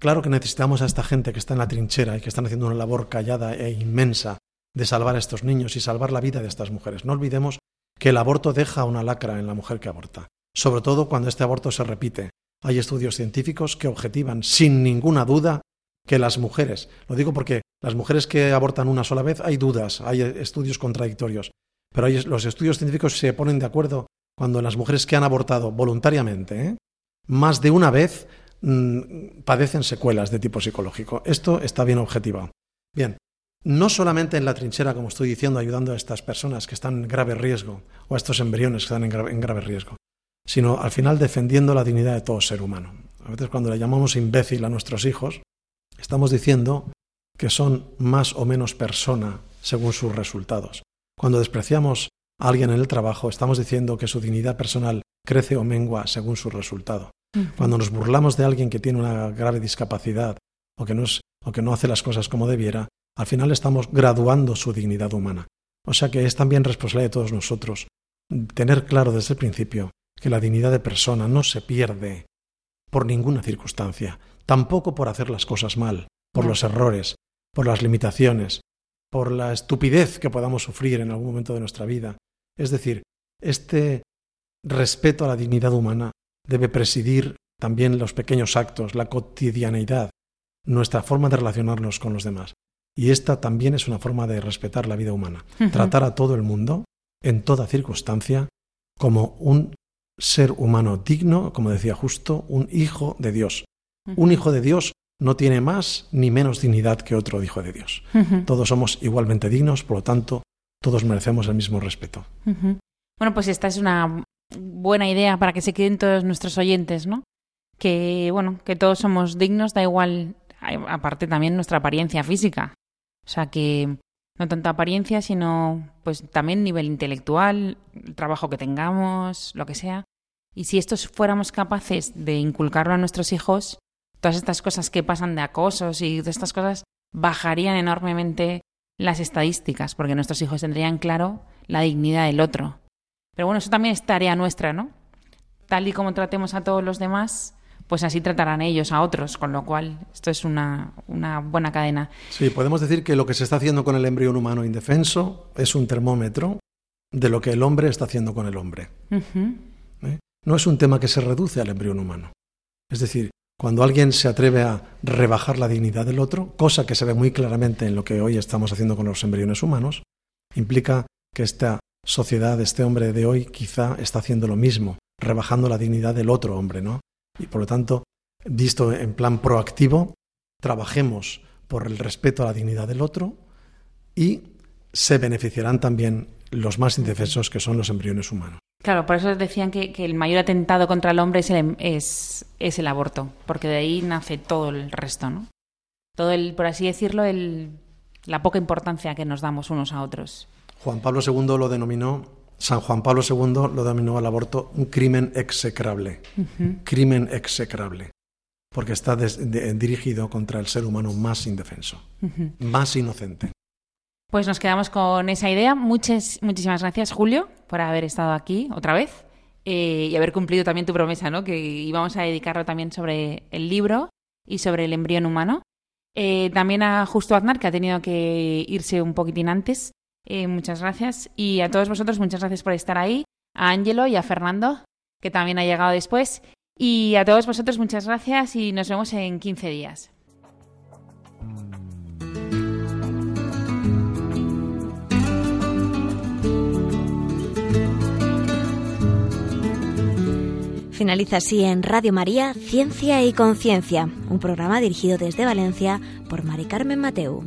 Claro que necesitamos a esta gente que está en la trinchera y que están haciendo una labor callada e inmensa de salvar a estos niños y salvar la vida de estas mujeres. No olvidemos que el aborto deja una lacra en la mujer que aborta, sobre todo cuando este aborto se repite. Hay estudios científicos que objetivan sin ninguna duda que las mujeres, lo digo porque las mujeres que abortan una sola vez hay dudas, hay estudios contradictorios, pero los estudios científicos se ponen de acuerdo cuando las mujeres que han abortado voluntariamente, ¿eh? más de una vez, mm, padecen secuelas de tipo psicológico. Esto está bien objetivado. Bien, no solamente en la trinchera, como estoy diciendo, ayudando a estas personas que están en grave riesgo, o a estos embriones que están en grave, en grave riesgo, sino al final defendiendo la dignidad de todo ser humano. A veces cuando le llamamos imbécil a nuestros hijos, estamos diciendo que son más o menos persona según sus resultados. Cuando despreciamos a alguien en el trabajo, estamos diciendo que su dignidad personal crece o mengua según su resultado. Cuando nos burlamos de alguien que tiene una grave discapacidad o que, no es- o que no hace las cosas como debiera, al final estamos graduando su dignidad humana. O sea que es también responsabilidad de todos nosotros tener claro desde el principio que la dignidad de persona no se pierde por ninguna circunstancia, tampoco por hacer las cosas mal, por los errores, por las limitaciones, por la estupidez que podamos sufrir en algún momento de nuestra vida. Es decir, este respeto a la dignidad humana debe presidir también los pequeños actos, la cotidianeidad, nuestra forma de relacionarnos con los demás. Y esta también es una forma de respetar la vida humana. Tratar a todo el mundo, en toda circunstancia, como un ser humano digno, como decía justo, un hijo de Dios. Un hijo de Dios no tiene más ni menos dignidad que otro hijo de Dios. Todos somos igualmente dignos, por lo tanto, todos merecemos el mismo respeto. Bueno, pues esta es una buena idea para que se queden todos nuestros oyentes, ¿no? Que, bueno, que todos somos dignos, da igual, aparte también nuestra apariencia física. O sea que no tanto apariencia, sino pues también nivel intelectual, el trabajo que tengamos, lo que sea. Y si estos fuéramos capaces de inculcarlo a nuestros hijos, todas estas cosas que pasan de acosos y de estas cosas bajarían enormemente las estadísticas, porque nuestros hijos tendrían claro la dignidad del otro. Pero bueno, eso también es tarea nuestra, ¿no? Tal y como tratemos a todos los demás, pues así tratarán ellos a otros, con lo cual esto es una, una buena cadena. Sí, podemos decir que lo que se está haciendo con el embrión humano indefenso es un termómetro de lo que el hombre está haciendo con el hombre. ¿eh? No es un tema que se reduce al embrión humano. Es decir, cuando alguien se atreve a rebajar la dignidad del otro, cosa que se ve muy claramente en lo que hoy estamos haciendo con los embriones humanos, implica que esta sociedad, este hombre de hoy, quizá está haciendo lo mismo, rebajando la dignidad del otro hombre, ¿no? Y por lo tanto, visto en plan proactivo, trabajemos por el respeto a la dignidad del otro y se beneficiarán también los más indefensos que son los embriones humanos. Claro, por eso decían que, que el mayor atentado contra el hombre es el, es, es el aborto, porque de ahí nace todo el resto, ¿no? Todo el, por así decirlo, el, la poca importancia que nos damos unos a otros. Juan Pablo II lo denominó, San Juan Pablo II lo denominó al aborto un crimen execrable. Crimen execrable. Porque está des- de- dirigido contra el ser humano más indefenso, más inocente. Pues nos quedamos con esa idea. Muchas, muchísimas gracias, Julio, por haber estado aquí otra vez eh, y haber cumplido también tu promesa, ¿no? Que íbamos a dedicarlo también sobre el libro y sobre el embrión humano. Eh, también a Justo Aznar, que ha tenido que irse un poquitín antes. Eh, muchas gracias. Y a todos vosotros, muchas gracias por estar ahí. A Ángelo y a Fernando, que también ha llegado después. Y a todos vosotros, muchas gracias y nos vemos en 15 días. Finaliza así en Radio María Ciencia y Conciencia, un programa dirigido desde Valencia por Mari Carmen Mateu.